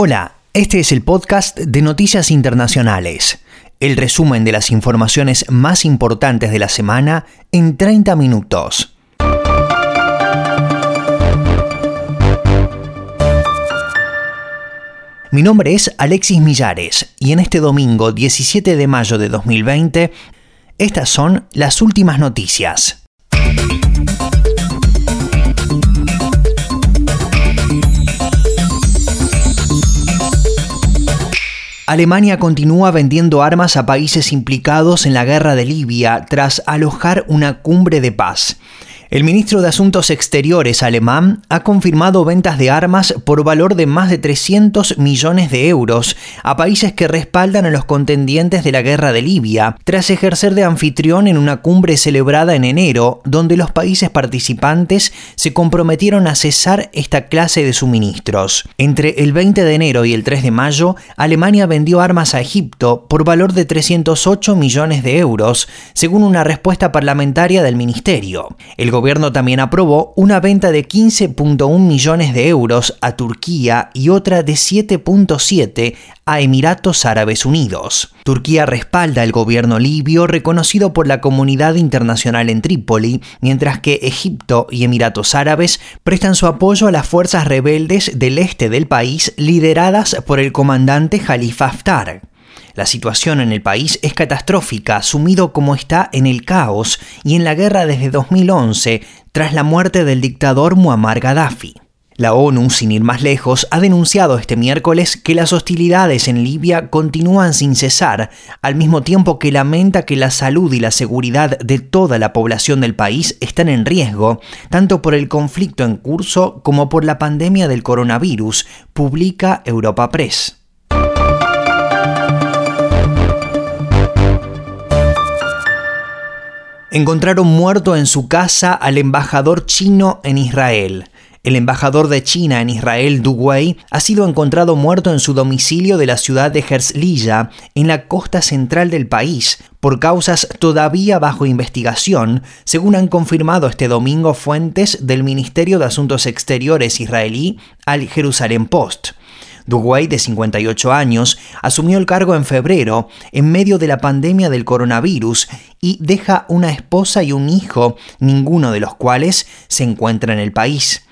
Hola, este es el podcast de Noticias Internacionales, el resumen de las informaciones más importantes de la semana en 30 minutos. Mi nombre es Alexis Millares y en este domingo 17 de mayo de 2020, estas son las últimas noticias. Alemania continúa vendiendo armas a países implicados en la guerra de Libia tras alojar una cumbre de paz. El ministro de Asuntos Exteriores alemán ha confirmado ventas de armas por valor de más de 300 millones de euros a países que respaldan a los contendientes de la guerra de Libia, tras ejercer de anfitrión en una cumbre celebrada en enero, donde los países participantes se comprometieron a cesar esta clase de suministros. Entre el 20 de enero y el 3 de mayo, Alemania vendió armas a Egipto por valor de 308 millones de euros, según una respuesta parlamentaria del ministerio. Gobierno también aprobó una venta de 15.1 millones de euros a Turquía y otra de 7.7 a Emiratos Árabes Unidos. Turquía respalda el gobierno libio reconocido por la comunidad internacional en Trípoli, mientras que Egipto y Emiratos Árabes prestan su apoyo a las fuerzas rebeldes del este del país lideradas por el comandante Khalifa Haftar. La situación en el país es catastrófica, sumido como está en el caos y en la guerra desde 2011, tras la muerte del dictador Muammar Gaddafi. La ONU, sin ir más lejos, ha denunciado este miércoles que las hostilidades en Libia continúan sin cesar, al mismo tiempo que lamenta que la salud y la seguridad de toda la población del país están en riesgo, tanto por el conflicto en curso como por la pandemia del coronavirus, publica Europa Press. Encontraron muerto en su casa al embajador chino en Israel. El embajador de China en Israel, Du Wei, ha sido encontrado muerto en su domicilio de la ciudad de Herzliya, en la costa central del país, por causas todavía bajo investigación, según han confirmado este domingo fuentes del Ministerio de Asuntos Exteriores israelí al Jerusalem Post. Duguay, de 58 años, asumió el cargo en febrero, en medio de la pandemia del coronavirus, y deja una esposa y un hijo, ninguno de los cuales se encuentra en el país.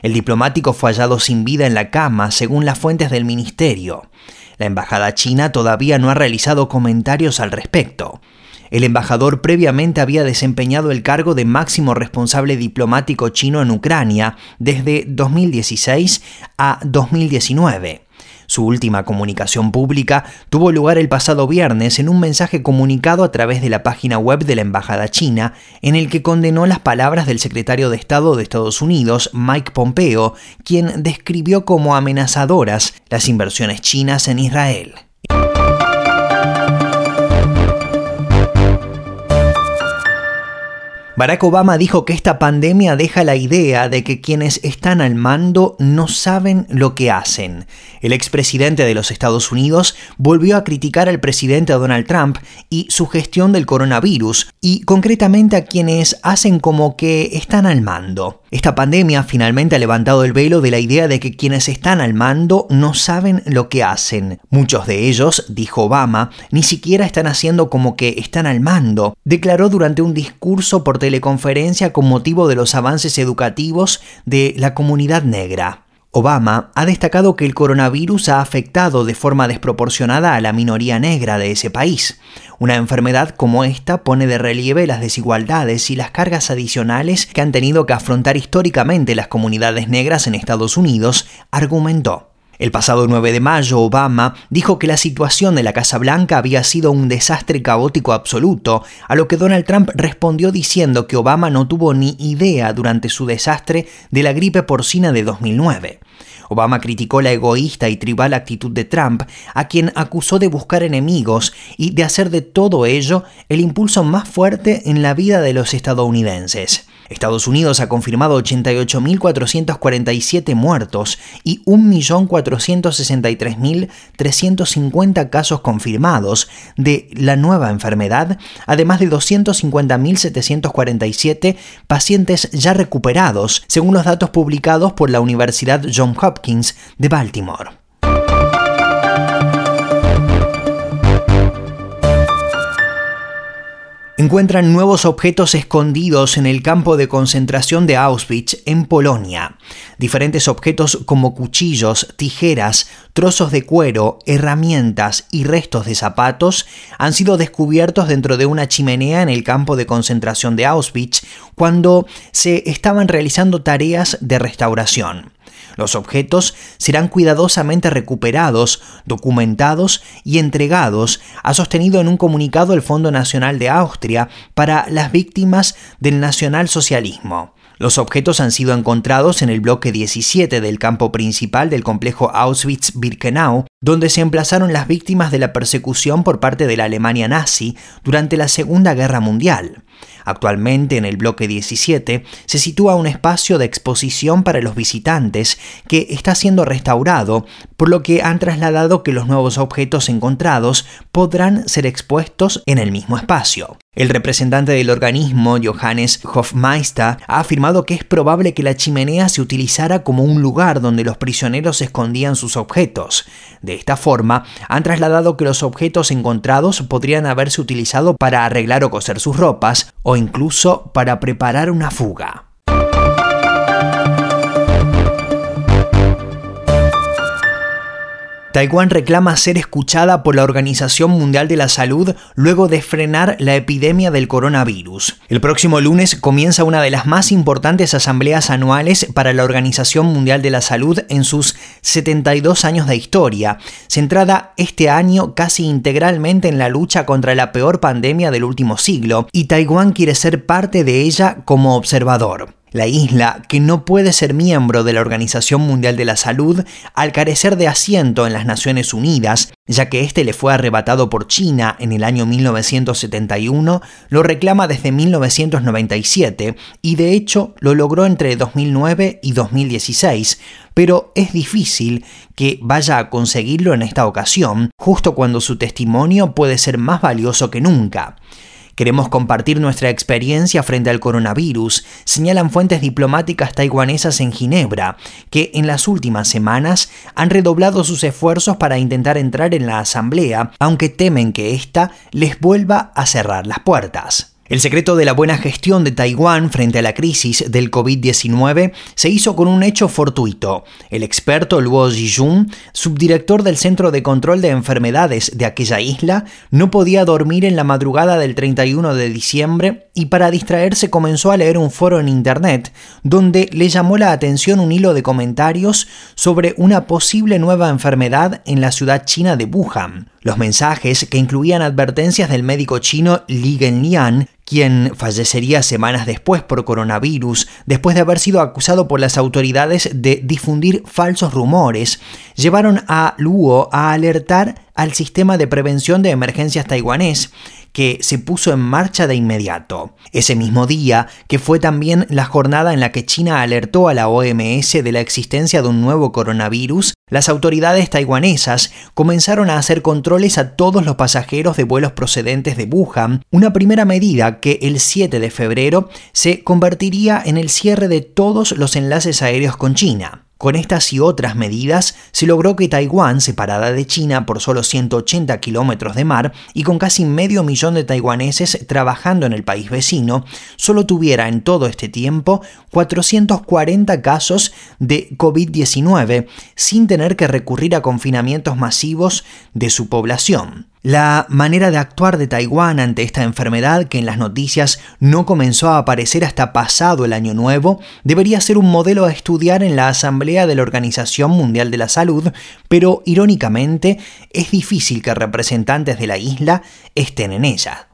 El diplomático fue hallado sin vida en la cama, según las fuentes del ministerio. La embajada china todavía no ha realizado comentarios al respecto. El embajador previamente había desempeñado el cargo de máximo responsable diplomático chino en Ucrania desde 2016 a 2019. Su última comunicación pública tuvo lugar el pasado viernes en un mensaje comunicado a través de la página web de la Embajada China, en el que condenó las palabras del secretario de Estado de Estados Unidos, Mike Pompeo, quien describió como amenazadoras las inversiones chinas en Israel. Barack Obama dijo que esta pandemia deja la idea de que quienes están al mando no saben lo que hacen. El expresidente de los Estados Unidos volvió a criticar al presidente Donald Trump y su gestión del coronavirus, y concretamente a quienes hacen como que están al mando. Esta pandemia finalmente ha levantado el velo de la idea de que quienes están al mando no saben lo que hacen. Muchos de ellos, dijo Obama, ni siquiera están haciendo como que están al mando, declaró durante un discurso por teleconferencia con motivo de los avances educativos de la comunidad negra. Obama ha destacado que el coronavirus ha afectado de forma desproporcionada a la minoría negra de ese país. Una enfermedad como esta pone de relieve las desigualdades y las cargas adicionales que han tenido que afrontar históricamente las comunidades negras en Estados Unidos, argumentó. El pasado 9 de mayo, Obama dijo que la situación de la Casa Blanca había sido un desastre caótico absoluto, a lo que Donald Trump respondió diciendo que Obama no tuvo ni idea durante su desastre de la gripe porcina de 2009. Obama criticó la egoísta y tribal actitud de Trump, a quien acusó de buscar enemigos y de hacer de todo ello el impulso más fuerte en la vida de los estadounidenses. Estados Unidos ha confirmado 88.447 muertos y 1.463.350 casos confirmados de la nueva enfermedad, además de 250.747 pacientes ya recuperados, según los datos publicados por la Universidad Johns Hopkins de Baltimore. Encuentran nuevos objetos escondidos en el campo de concentración de Auschwitz, en Polonia. Diferentes objetos como cuchillos, tijeras, trozos de cuero, herramientas y restos de zapatos han sido descubiertos dentro de una chimenea en el campo de concentración de Auschwitz cuando se estaban realizando tareas de restauración. Los objetos serán cuidadosamente recuperados, documentados y entregados, ha sostenido en un comunicado el Fondo Nacional de Austria para las víctimas del nacionalsocialismo. Los objetos han sido encontrados en el bloque 17 del campo principal del complejo Auschwitz-Birkenau, donde se emplazaron las víctimas de la persecución por parte de la Alemania nazi durante la Segunda Guerra Mundial. Actualmente en el bloque 17 se sitúa un espacio de exposición para los visitantes que está siendo restaurado, por lo que han trasladado que los nuevos objetos encontrados podrán ser expuestos en el mismo espacio. El representante del organismo, Johannes Hofmeister, ha afirmado que es probable que la chimenea se utilizara como un lugar donde los prisioneros escondían sus objetos. De esta forma, han trasladado que los objetos encontrados podrían haberse utilizado para arreglar o coser sus ropas o incluso para preparar una fuga. Taiwán reclama ser escuchada por la Organización Mundial de la Salud luego de frenar la epidemia del coronavirus. El próximo lunes comienza una de las más importantes asambleas anuales para la Organización Mundial de la Salud en sus 72 años de historia, centrada este año casi integralmente en la lucha contra la peor pandemia del último siglo, y Taiwán quiere ser parte de ella como observador. La isla, que no puede ser miembro de la Organización Mundial de la Salud al carecer de asiento en las Naciones Unidas, ya que este le fue arrebatado por China en el año 1971, lo reclama desde 1997 y de hecho lo logró entre 2009 y 2016, pero es difícil que vaya a conseguirlo en esta ocasión, justo cuando su testimonio puede ser más valioso que nunca. Queremos compartir nuestra experiencia frente al coronavirus, señalan fuentes diplomáticas taiwanesas en Ginebra, que en las últimas semanas han redoblado sus esfuerzos para intentar entrar en la asamblea, aunque temen que ésta les vuelva a cerrar las puertas. El secreto de la buena gestión de Taiwán frente a la crisis del COVID-19 se hizo con un hecho fortuito. El experto Luo Zijun, subdirector del Centro de Control de Enfermedades de aquella isla, no podía dormir en la madrugada del 31 de diciembre y para distraerse comenzó a leer un foro en Internet donde le llamó la atención un hilo de comentarios sobre una posible nueva enfermedad en la ciudad china de Wuhan. Los mensajes, que incluían advertencias del médico chino Li Genlian, quien fallecería semanas después por coronavirus, después de haber sido acusado por las autoridades de difundir falsos rumores, llevaron a Luo a alertar al sistema de prevención de emergencias taiwanés, que se puso en marcha de inmediato. Ese mismo día, que fue también la jornada en la que China alertó a la OMS de la existencia de un nuevo coronavirus, las autoridades taiwanesas comenzaron a hacer controles a todos los pasajeros de vuelos procedentes de Wuhan, una primera medida que el 7 de febrero se convertiría en el cierre de todos los enlaces aéreos con China. Con estas y otras medidas se logró que Taiwán, separada de China por solo 180 kilómetros de mar y con casi medio millón de taiwaneses trabajando en el país vecino, solo tuviera en todo este tiempo 440 casos de COVID-19 sin tener que recurrir a confinamientos masivos de su población. La manera de actuar de Taiwán ante esta enfermedad, que en las noticias no comenzó a aparecer hasta pasado el año nuevo, debería ser un modelo a estudiar en la Asamblea de la Organización Mundial de la Salud, pero irónicamente es difícil que representantes de la isla estén en ella.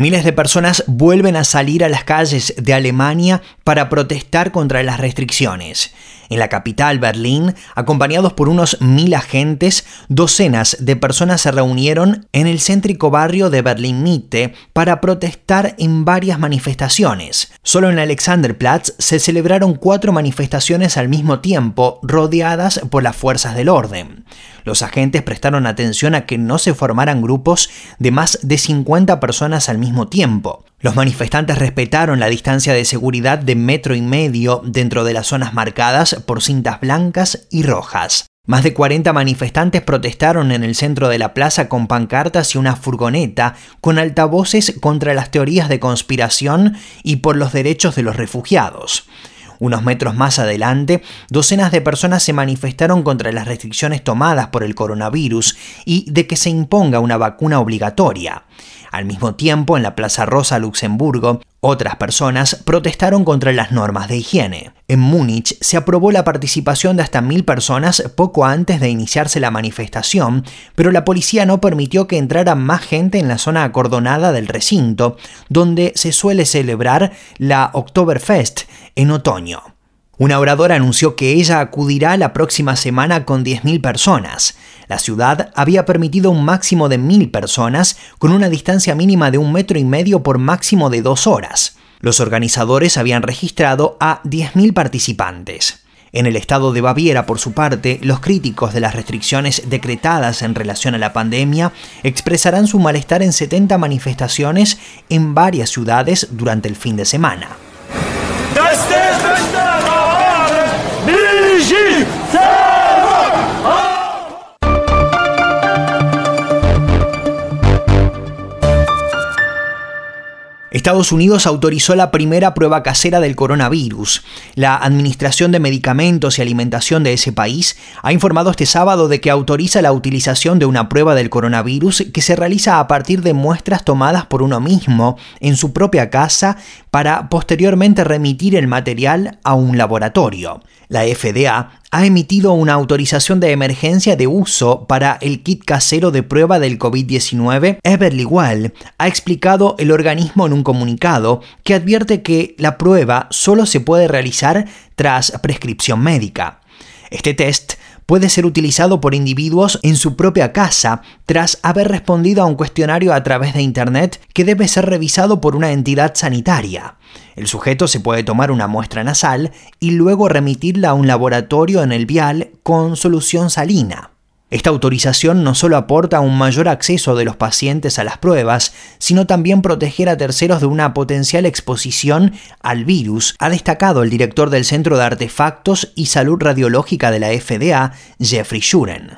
Miles de personas vuelven a salir a las calles de Alemania para protestar contra las restricciones. En la capital, Berlín, acompañados por unos mil agentes, docenas de personas se reunieron en el céntrico barrio de Berlín-Mitte para protestar en varias manifestaciones. Solo en Alexanderplatz se celebraron cuatro manifestaciones al mismo tiempo, rodeadas por las fuerzas del orden. Los agentes prestaron atención a que no se formaran grupos de más de 50 personas al mismo tiempo. Los manifestantes respetaron la distancia de seguridad de metro y medio dentro de las zonas marcadas por cintas blancas y rojas. Más de 40 manifestantes protestaron en el centro de la plaza con pancartas y una furgoneta con altavoces contra las teorías de conspiración y por los derechos de los refugiados. Unos metros más adelante, docenas de personas se manifestaron contra las restricciones tomadas por el coronavirus y de que se imponga una vacuna obligatoria. Al mismo tiempo, en la Plaza Rosa Luxemburgo, otras personas protestaron contra las normas de higiene. En Múnich se aprobó la participación de hasta mil personas poco antes de iniciarse la manifestación, pero la policía no permitió que entrara más gente en la zona acordonada del recinto, donde se suele celebrar la Oktoberfest en otoño. Una oradora anunció que ella acudirá la próxima semana con 10.000 personas. La ciudad había permitido un máximo de 1.000 personas con una distancia mínima de un metro y medio por máximo de dos horas. Los organizadores habían registrado a 10.000 participantes. En el estado de Baviera, por su parte, los críticos de las restricciones decretadas en relación a la pandemia expresarán su malestar en 70 manifestaciones en varias ciudades durante el fin de semana. Estados Unidos autorizó la primera prueba casera del coronavirus. La Administración de Medicamentos y Alimentación de ese país ha informado este sábado de que autoriza la utilización de una prueba del coronavirus que se realiza a partir de muestras tomadas por uno mismo en su propia casa para posteriormente remitir el material a un laboratorio. La FDA ha emitido una autorización de emergencia de uso para el kit casero de prueba del COVID-19, Everly Well ha explicado el organismo en un comunicado que advierte que la prueba solo se puede realizar tras prescripción médica. Este test puede ser utilizado por individuos en su propia casa tras haber respondido a un cuestionario a través de Internet que debe ser revisado por una entidad sanitaria. El sujeto se puede tomar una muestra nasal y luego remitirla a un laboratorio en el vial con solución salina. Esta autorización no solo aporta un mayor acceso de los pacientes a las pruebas, sino también proteger a terceros de una potencial exposición al virus, ha destacado el director del Centro de Artefactos y Salud Radiológica de la FDA, Jeffrey Shuren.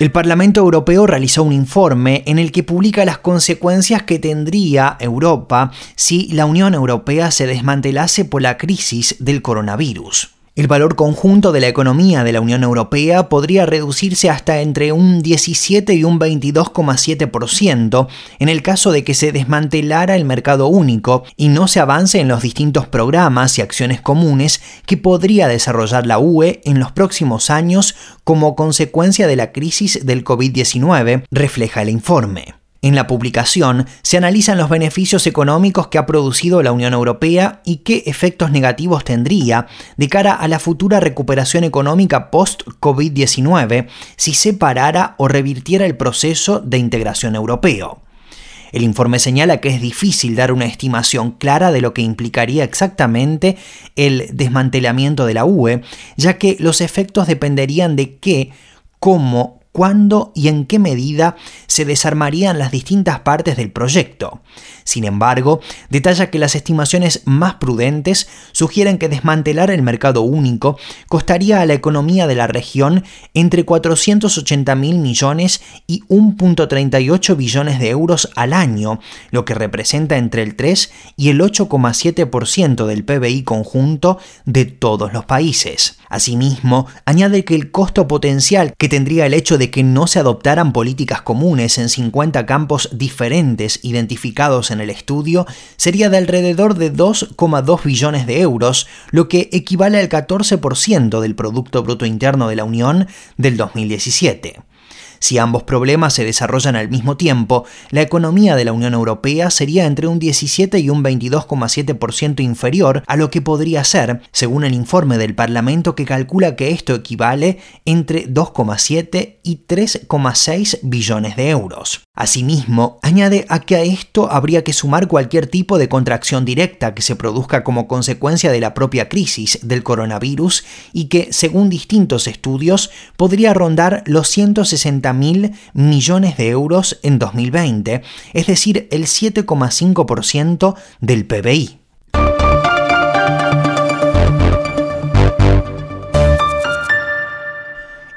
El Parlamento Europeo realizó un informe en el que publica las consecuencias que tendría Europa si la Unión Europea se desmantelase por la crisis del coronavirus. El valor conjunto de la economía de la Unión Europea podría reducirse hasta entre un 17 y un 22,7% en el caso de que se desmantelara el mercado único y no se avance en los distintos programas y acciones comunes que podría desarrollar la UE en los próximos años como consecuencia de la crisis del COVID-19, refleja el informe. En la publicación se analizan los beneficios económicos que ha producido la Unión Europea y qué efectos negativos tendría de cara a la futura recuperación económica post-COVID-19 si se parara o revirtiera el proceso de integración europeo. El informe señala que es difícil dar una estimación clara de lo que implicaría exactamente el desmantelamiento de la UE, ya que los efectos dependerían de qué, cómo, cuándo y en qué medida se desarmarían las distintas partes del proyecto. Sin embargo, detalla que las estimaciones más prudentes sugieren que desmantelar el mercado único costaría a la economía de la región entre 480 mil millones y 1.38 billones de euros al año, lo que representa entre el 3 y el 8,7% del PBI conjunto de todos los países. Asimismo, añade que el costo potencial que tendría el hecho de que no se adoptaran políticas comunes en 50 campos diferentes identificados en el estudio sería de alrededor de 2,2 billones de euros, lo que equivale al 14% del Producto Bruto Interno de la Unión del 2017. Si ambos problemas se desarrollan al mismo tiempo, la economía de la Unión Europea sería entre un 17 y un 22,7% inferior a lo que podría ser, según el informe del Parlamento que calcula que esto equivale entre 2,7 y 3,6 billones de euros. Asimismo, añade a que a esto habría que sumar cualquier tipo de contracción directa que se produzca como consecuencia de la propia crisis del coronavirus y que, según distintos estudios, podría rondar los 160 mil millones de euros en 2020, es decir, el 7,5% del PBI.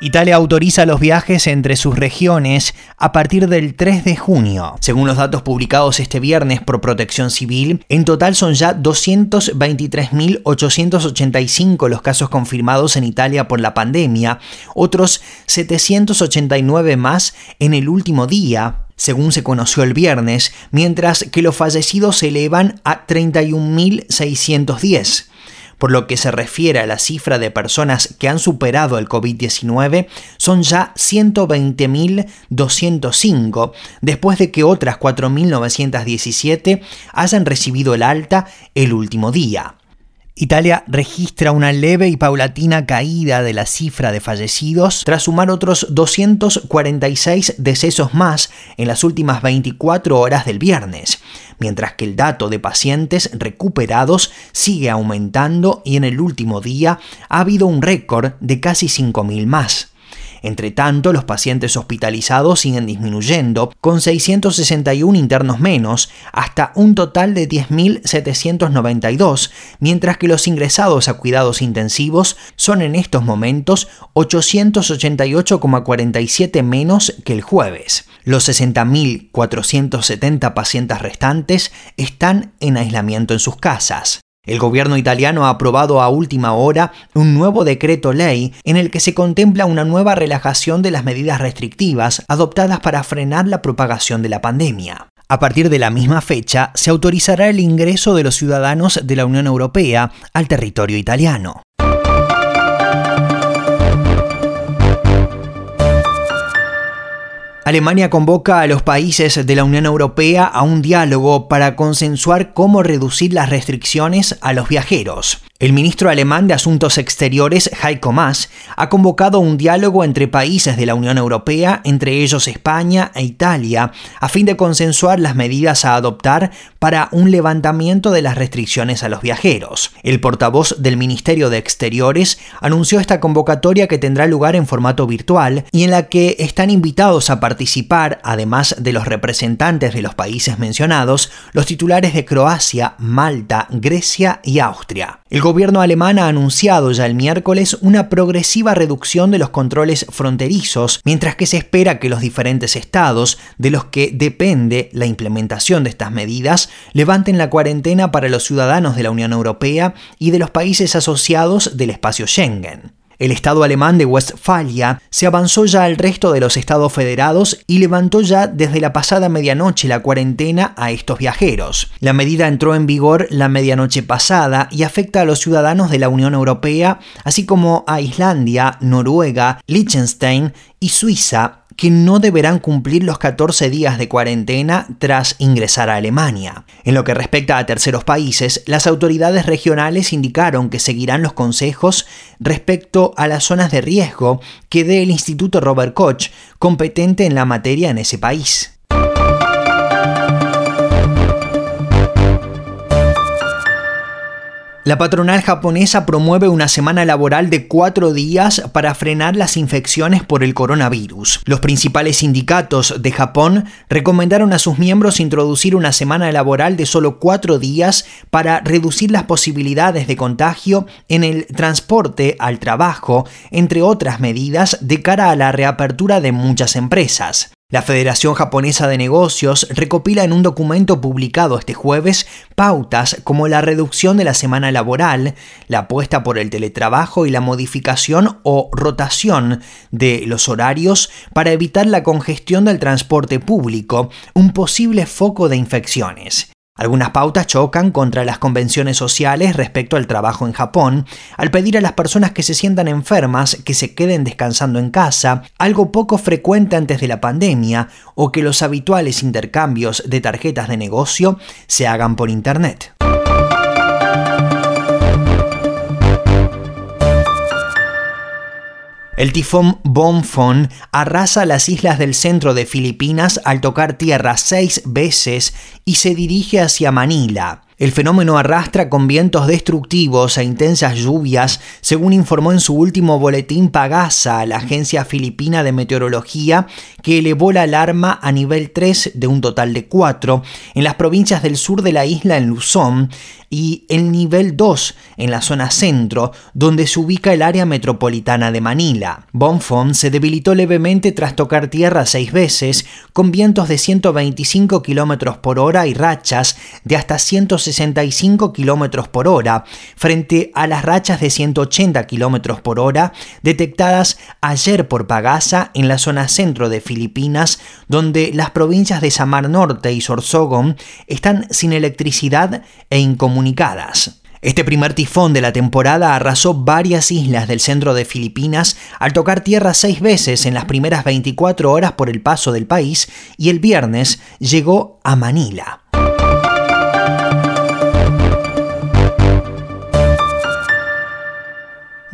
Italia autoriza los viajes entre sus regiones a partir del 3 de junio. Según los datos publicados este viernes por Protección Civil, en total son ya 223.885 los casos confirmados en Italia por la pandemia, otros 789 más en el último día, según se conoció el viernes, mientras que los fallecidos se elevan a 31.610. Por lo que se refiere a la cifra de personas que han superado el COVID-19, son ya 120.205, después de que otras 4.917 hayan recibido el alta el último día. Italia registra una leve y paulatina caída de la cifra de fallecidos tras sumar otros 246 decesos más en las últimas 24 horas del viernes, mientras que el dato de pacientes recuperados sigue aumentando y en el último día ha habido un récord de casi 5.000 más. Entre tanto, los pacientes hospitalizados siguen disminuyendo, con 661 internos menos, hasta un total de 10.792, mientras que los ingresados a cuidados intensivos son en estos momentos 888,47 menos que el jueves. Los 60.470 pacientes restantes están en aislamiento en sus casas. El gobierno italiano ha aprobado a última hora un nuevo decreto ley en el que se contempla una nueva relajación de las medidas restrictivas adoptadas para frenar la propagación de la pandemia. A partir de la misma fecha, se autorizará el ingreso de los ciudadanos de la Unión Europea al territorio italiano. Alemania convoca a los países de la Unión Europea a un diálogo para consensuar cómo reducir las restricciones a los viajeros. El ministro alemán de Asuntos Exteriores, Heiko Maas, ha convocado un diálogo entre países de la Unión Europea, entre ellos España e Italia, a fin de consensuar las medidas a adoptar para un levantamiento de las restricciones a los viajeros. El portavoz del Ministerio de Exteriores anunció esta convocatoria que tendrá lugar en formato virtual y en la que están invitados a participar, además de los representantes de los países mencionados, los titulares de Croacia, Malta, Grecia y Austria. Gobierno alemán ha anunciado ya el miércoles una progresiva reducción de los controles fronterizos, mientras que se espera que los diferentes estados, de los que depende la implementación de estas medidas, levanten la cuarentena para los ciudadanos de la Unión Europea y de los países asociados del espacio Schengen. El Estado alemán de Westfalia se avanzó ya al resto de los estados federados y levantó ya desde la pasada medianoche la cuarentena a estos viajeros. La medida entró en vigor la medianoche pasada y afecta a los ciudadanos de la Unión Europea, así como a Islandia, Noruega, Liechtenstein y Suiza, que no deberán cumplir los 14 días de cuarentena tras ingresar a Alemania. En lo que respecta a terceros países, las autoridades regionales indicaron que seguirán los consejos respecto a las zonas de riesgo que dé el Instituto Robert Koch, competente en la materia en ese país. La patronal japonesa promueve una semana laboral de cuatro días para frenar las infecciones por el coronavirus. Los principales sindicatos de Japón recomendaron a sus miembros introducir una semana laboral de solo cuatro días para reducir las posibilidades de contagio en el transporte al trabajo, entre otras medidas de cara a la reapertura de muchas empresas. La Federación Japonesa de Negocios recopila en un documento publicado este jueves pautas como la reducción de la semana laboral, la apuesta por el teletrabajo y la modificación o rotación de los horarios para evitar la congestión del transporte público, un posible foco de infecciones. Algunas pautas chocan contra las convenciones sociales respecto al trabajo en Japón, al pedir a las personas que se sientan enfermas que se queden descansando en casa, algo poco frecuente antes de la pandemia, o que los habituales intercambios de tarjetas de negocio se hagan por Internet. El tifón Bonfon arrasa las islas del centro de Filipinas al tocar tierra seis veces y se dirige hacia Manila. El fenómeno arrastra con vientos destructivos e intensas lluvias, según informó en su último boletín Pagasa, la agencia filipina de meteorología, que elevó la alarma a nivel 3 de un total de 4 en las provincias del sur de la isla en Luzón y el nivel 2 en la zona centro, donde se ubica el área metropolitana de Manila. Bonfon se debilitó levemente tras tocar tierra seis veces, con vientos de 125 km por hora y rachas de hasta 165 km por hora, frente a las rachas de 180 km por hora detectadas ayer por Pagasa en la zona centro de Filipinas, donde las provincias de Samar Norte y Sorsogon están sin electricidad e incomunicación este primer tifón de la temporada arrasó varias islas del centro de Filipinas al tocar tierra seis veces en las primeras 24 horas por el paso del país y el viernes llegó a Manila.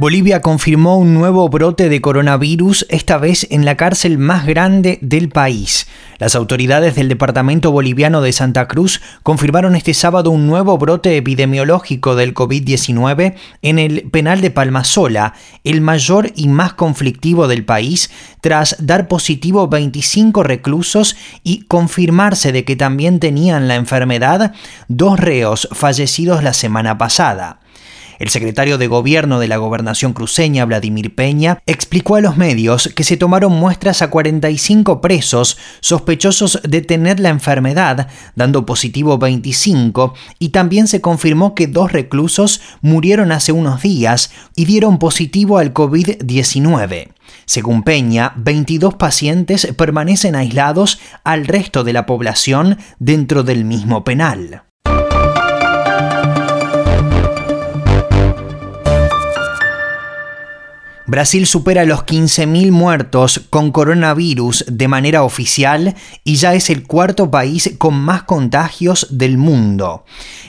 Bolivia confirmó un nuevo brote de coronavirus, esta vez en la cárcel más grande del país. Las autoridades del Departamento Boliviano de Santa Cruz confirmaron este sábado un nuevo brote epidemiológico del COVID-19 en el penal de Palmasola, el mayor y más conflictivo del país, tras dar positivo 25 reclusos y confirmarse de que también tenían la enfermedad dos reos fallecidos la semana pasada. El secretario de Gobierno de la Gobernación cruceña, Vladimir Peña, explicó a los medios que se tomaron muestras a 45 presos sospechosos de tener la enfermedad, dando positivo 25, y también se confirmó que dos reclusos murieron hace unos días y dieron positivo al COVID-19. Según Peña, 22 pacientes permanecen aislados al resto de la población dentro del mismo penal. Brasil supera los 15.000 muertos con coronavirus de manera oficial y ya es el cuarto país con más contagios del mundo.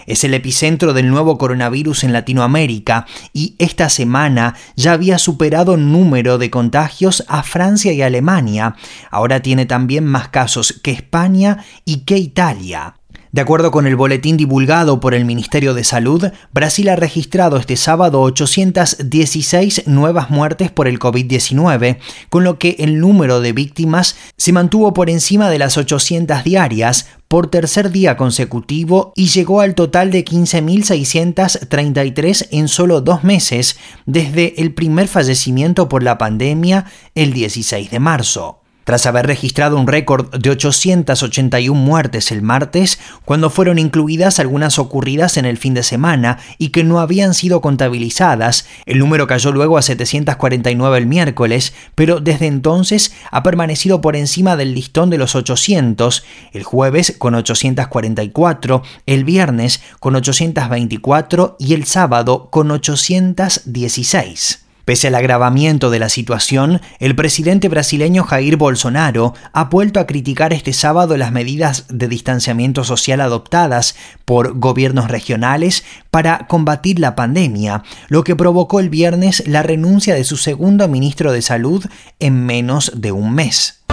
Es el epicentro del nuevo coronavirus en Latinoamérica y esta semana ya había superado número de contagios a Francia y Alemania. Ahora tiene también más casos que España y que Italia. De acuerdo con el boletín divulgado por el Ministerio de Salud, Brasil ha registrado este sábado 816 nuevas muertes por el COVID-19, con lo que el número de víctimas se mantuvo por encima de las 800 diarias por tercer día consecutivo y llegó al total de 15.633 en solo dos meses desde el primer fallecimiento por la pandemia el 16 de marzo tras haber registrado un récord de 881 muertes el martes, cuando fueron incluidas algunas ocurridas en el fin de semana y que no habían sido contabilizadas. El número cayó luego a 749 el miércoles, pero desde entonces ha permanecido por encima del listón de los 800, el jueves con 844, el viernes con 824 y el sábado con 816. Pese al agravamiento de la situación, el presidente brasileño Jair Bolsonaro ha vuelto a criticar este sábado las medidas de distanciamiento social adoptadas por gobiernos regionales para combatir la pandemia, lo que provocó el viernes la renuncia de su segundo ministro de Salud en menos de un mes.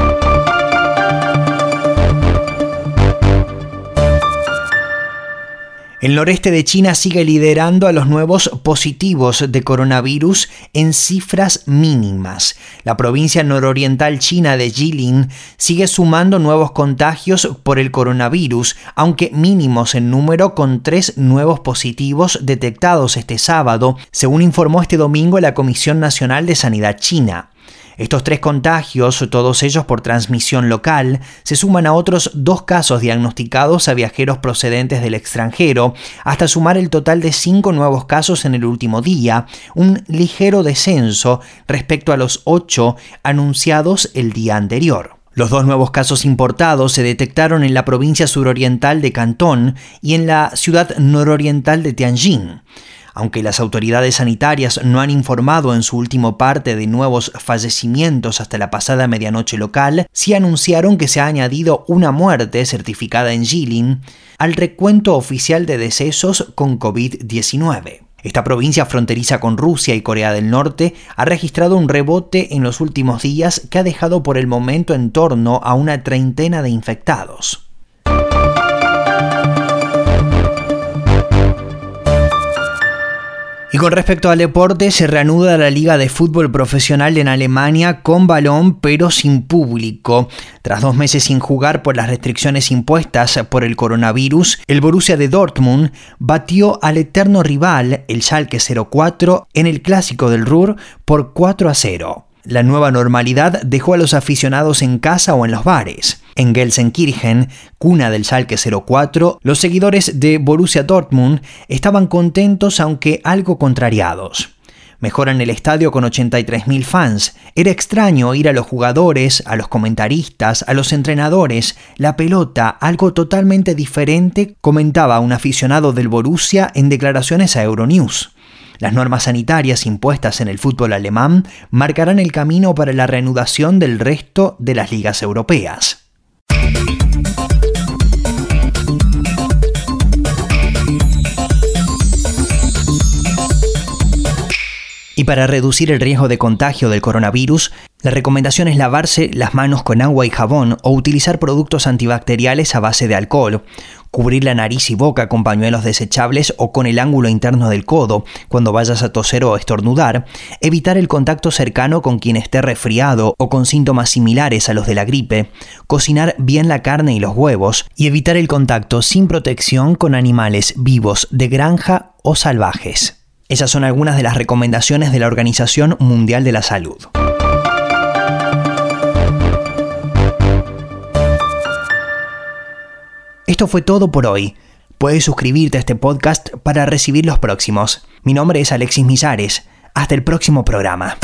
El noreste de China sigue liderando a los nuevos positivos de coronavirus en cifras mínimas. La provincia nororiental china de Jilin sigue sumando nuevos contagios por el coronavirus, aunque mínimos en número con tres nuevos positivos detectados este sábado, según informó este domingo la Comisión Nacional de Sanidad China. Estos tres contagios, todos ellos por transmisión local, se suman a otros dos casos diagnosticados a viajeros procedentes del extranjero, hasta sumar el total de cinco nuevos casos en el último día, un ligero descenso respecto a los ocho anunciados el día anterior. Los dos nuevos casos importados se detectaron en la provincia suroriental de Cantón y en la ciudad nororiental de Tianjin. Aunque las autoridades sanitarias no han informado en su último parte de nuevos fallecimientos hasta la pasada medianoche local, sí anunciaron que se ha añadido una muerte certificada en Jilin al recuento oficial de decesos con COVID-19. Esta provincia fronteriza con Rusia y Corea del Norte ha registrado un rebote en los últimos días que ha dejado por el momento en torno a una treintena de infectados. Y con respecto al deporte, se reanuda la Liga de Fútbol Profesional en Alemania con balón pero sin público. Tras dos meses sin jugar por las restricciones impuestas por el coronavirus, el Borussia de Dortmund batió al eterno rival, el Schalke 04, en el Clásico del Ruhr por 4 a 0. La nueva normalidad dejó a los aficionados en casa o en los bares. En Gelsenkirchen, cuna del Schalke 04, los seguidores de Borussia Dortmund estaban contentos aunque algo contrariados. Mejoran el estadio con 83.000 fans. Era extraño ir a los jugadores, a los comentaristas, a los entrenadores, la pelota, algo totalmente diferente, comentaba un aficionado del Borussia en declaraciones a Euronews. Las normas sanitarias impuestas en el fútbol alemán marcarán el camino para la reanudación del resto de las ligas europeas. Y para reducir el riesgo de contagio del coronavirus, la recomendación es lavarse las manos con agua y jabón o utilizar productos antibacteriales a base de alcohol, cubrir la nariz y boca con pañuelos desechables o con el ángulo interno del codo cuando vayas a toser o estornudar, evitar el contacto cercano con quien esté resfriado o con síntomas similares a los de la gripe, cocinar bien la carne y los huevos y evitar el contacto sin protección con animales vivos de granja o salvajes. Esas son algunas de las recomendaciones de la Organización Mundial de la Salud. Esto fue todo por hoy. Puedes suscribirte a este podcast para recibir los próximos. Mi nombre es Alexis Misares. Hasta el próximo programa.